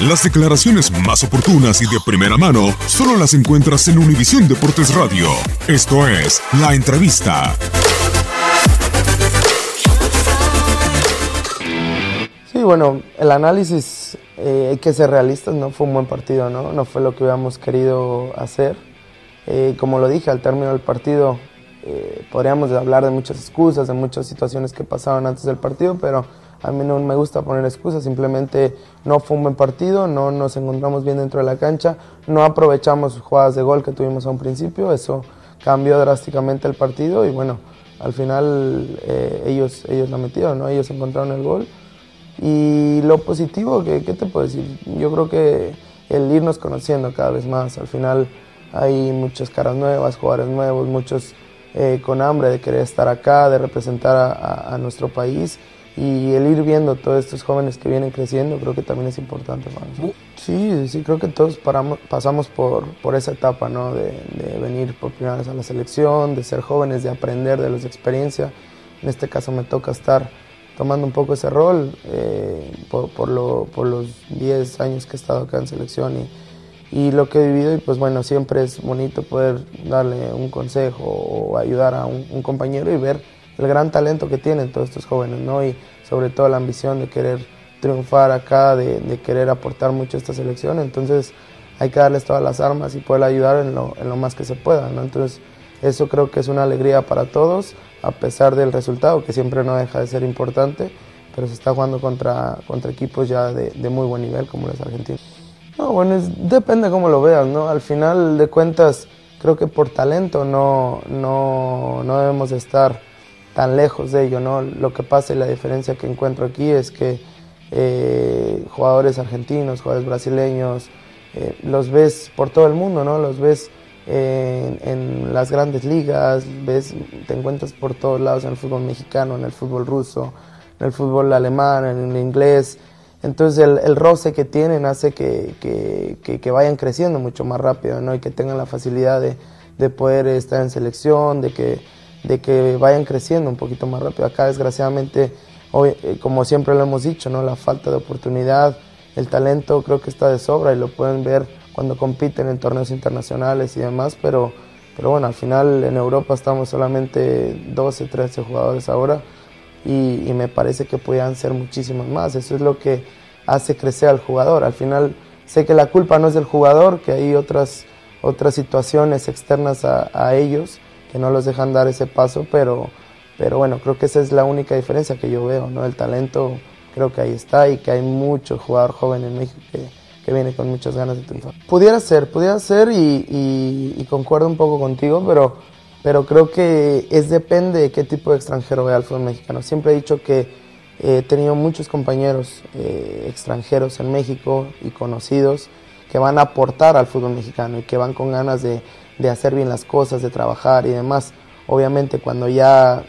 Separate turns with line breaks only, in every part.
Las declaraciones más oportunas y de primera mano solo las encuentras en Univisión Deportes Radio. Esto es La Entrevista.
Sí, bueno, el análisis eh, hay que ser realistas, no fue un buen partido, ¿no? No fue lo que hubiéramos querido hacer. Eh, como lo dije, al término del partido eh, podríamos hablar de muchas excusas, de muchas situaciones que pasaron antes del partido, pero a mí no me gusta poner excusas, simplemente no fue un buen partido, no nos encontramos bien dentro de la cancha, no aprovechamos jugadas de gol que tuvimos a un principio, eso cambió drásticamente el partido y bueno, al final ellos, ellos la metieron, ¿no? ellos encontraron el gol y lo positivo, ¿qué, ¿qué, te puedo decir? Yo creo que el irnos conociendo cada vez más, al final hay muchas caras nuevas, jugadores nuevos, muchos eh, con hambre de querer estar acá, de representar a, nuestro país y el ir viendo todos estos jóvenes que vienen creciendo creo que también es importante. Sí, sí, creo que todos paramos, pasamos por, por esa etapa, ¿no? De, de venir por primera vez a la selección, de ser jóvenes, de aprender de los experiencias. En este caso me toca estar tomando un poco ese rol eh, por, por, lo, por, los 10 años que he estado acá en selección y, y, lo que he vivido y pues bueno, siempre es bonito poder darle un consejo o ayudar a un, un, compañero y ver el gran talento que tienen todos estos jóvenes, ¿no? Y sobre todo la ambición de querer triunfar acá, de, querer aportar mucho a esta selección, entonces hay que darles todas las armas y poder ayudar en lo, lo más que se pueda. Entonces eso creo que es una alegría para todos a pesar del resultado, que siempre no deja de ser importante, pero se está jugando contra, contra equipos ya de, muy buen nivel como los argentinos. No, bueno, depende cómo lo veas, ¿no? Al final de cuentas, creo que por talento no, no, no debemos estar tan lejos de ello, ¿no? Lo que pasa y la diferencia que encuentro aquí es que eh, jugadores argentinos, jugadores brasileños, eh, los ves por todo el mundo, ¿no? Los ves en, las grandes ligas, ves, te encuentras por todos lados en el fútbol mexicano, en el fútbol ruso, en el fútbol alemán, en el inglés. Entonces el, roce que tienen hace que, que, que, que, vayan creciendo mucho más rápido ¿no? y que tengan la facilidad de, de poder estar en selección, de que, de que vayan creciendo un poquito más rápido. Acá desgraciadamente, hoy, eh, como siempre lo hemos dicho, ¿no? la falta de oportunidad, el talento creo que está de sobra y lo pueden ver cuando compiten en torneos internacionales y demás, pero, pero bueno, al final en Europa estamos solamente 12, 13 jugadores ahora y, me parece que podían ser muchísimos más. Eso es lo que hace crecer al jugador. Al final sé que la culpa no es del jugador, que hay otras, otras situaciones externas a ellos que no los dejan dar ese paso, pero, pero bueno, creo que esa es la única diferencia que yo veo, ¿no? El talento creo que ahí está y que hay mucho jugador joven en México que que viene con muchas ganas de triunfar. Pudiera ser, pudiera ser y, y, y, concuerdo un poco contigo, pero, pero creo que es depende de qué tipo de extranjero vea el fútbol mexicano. Siempre he dicho que he tenido muchos compañeros eh, extranjeros en México y conocidos que van a aportar al fútbol mexicano y que van con ganas de, de hacer bien las cosas, de trabajar y demás. Obviamente cuando ya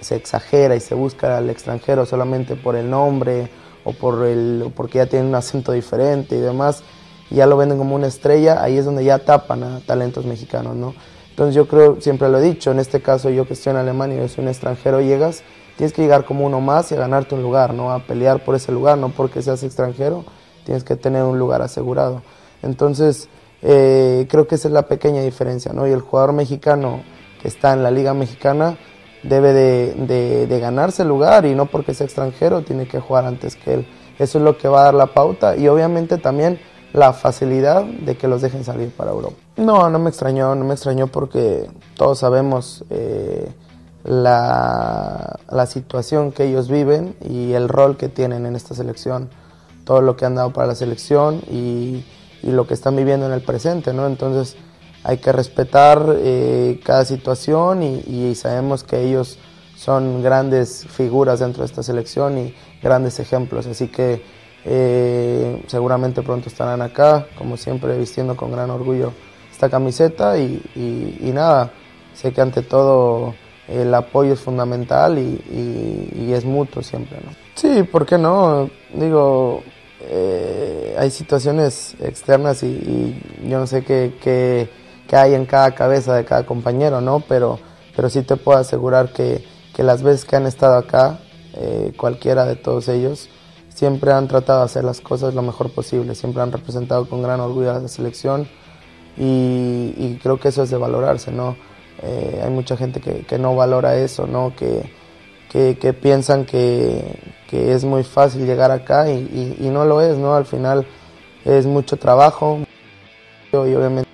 se exagera y se busca al extranjero solamente por el nombre o por el, porque ya tienen un acento diferente y demás, y ya lo venden como una estrella, ahí es donde ya tapan a talentos mexicanos, ¿no? Entonces yo creo, siempre lo he dicho, en este caso yo que estoy en Alemania yo soy un extranjero, llegas, tienes que llegar como uno más y a ganarte un lugar, ¿no? A pelear por ese lugar, no porque seas extranjero, tienes que tener un lugar asegurado. Entonces, eh, creo que esa es la pequeña diferencia, ¿no? Y el jugador mexicano que está en la Liga Mexicana debe de, ganarse el lugar y no porque sea extranjero tiene que jugar antes que él. Eso es lo que va a dar la pauta y obviamente también la facilidad de que los dejen salir para Europa. No, no me extrañó, no me extrañó porque todos sabemos eh, la, la situación que ellos viven y el rol que tienen en esta selección, todo lo que han dado para la selección y, y lo que están viviendo en el presente, ¿no? Entonces, hay que respetar eh, cada situación y, y, sabemos que ellos son grandes figuras dentro de esta selección y grandes ejemplos, así que eh, seguramente pronto estarán acá, como siempre vistiendo con gran orgullo esta camiseta y, y, y nada, sé que ante todo el apoyo es fundamental y, es mutuo siempre. ¿no? Sí, ¿por qué no? Digo, eh, hay situaciones externas y, yo no sé qué, qué que hay en cada cabeza de cada compañero, ¿no? Pero, pero sí te puedo asegurar que, que las veces que han estado acá, eh, cualquiera de todos ellos, siempre han tratado de hacer las cosas lo mejor posible, siempre han representado con gran orgullo a la selección y, creo que eso es de valorarse, ¿no? Eh, hay mucha gente que, no valora eso, ¿no? Que, que, piensan que, es muy fácil llegar acá y, no lo es, ¿no? Al final es mucho trabajo y obviamente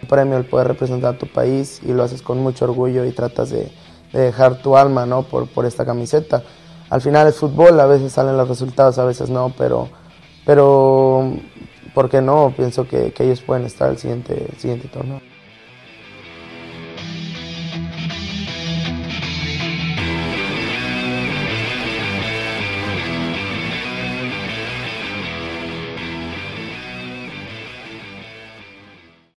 un premio el poder representar a tu país y lo haces con mucho orgullo y tratas de, dejar tu alma, ¿no? Por, esta camiseta. Al final es fútbol, a veces salen los resultados, a veces no, pero, pero ¿por qué no? Pienso que, que ellos pueden estar el siguiente, el siguiente torneo.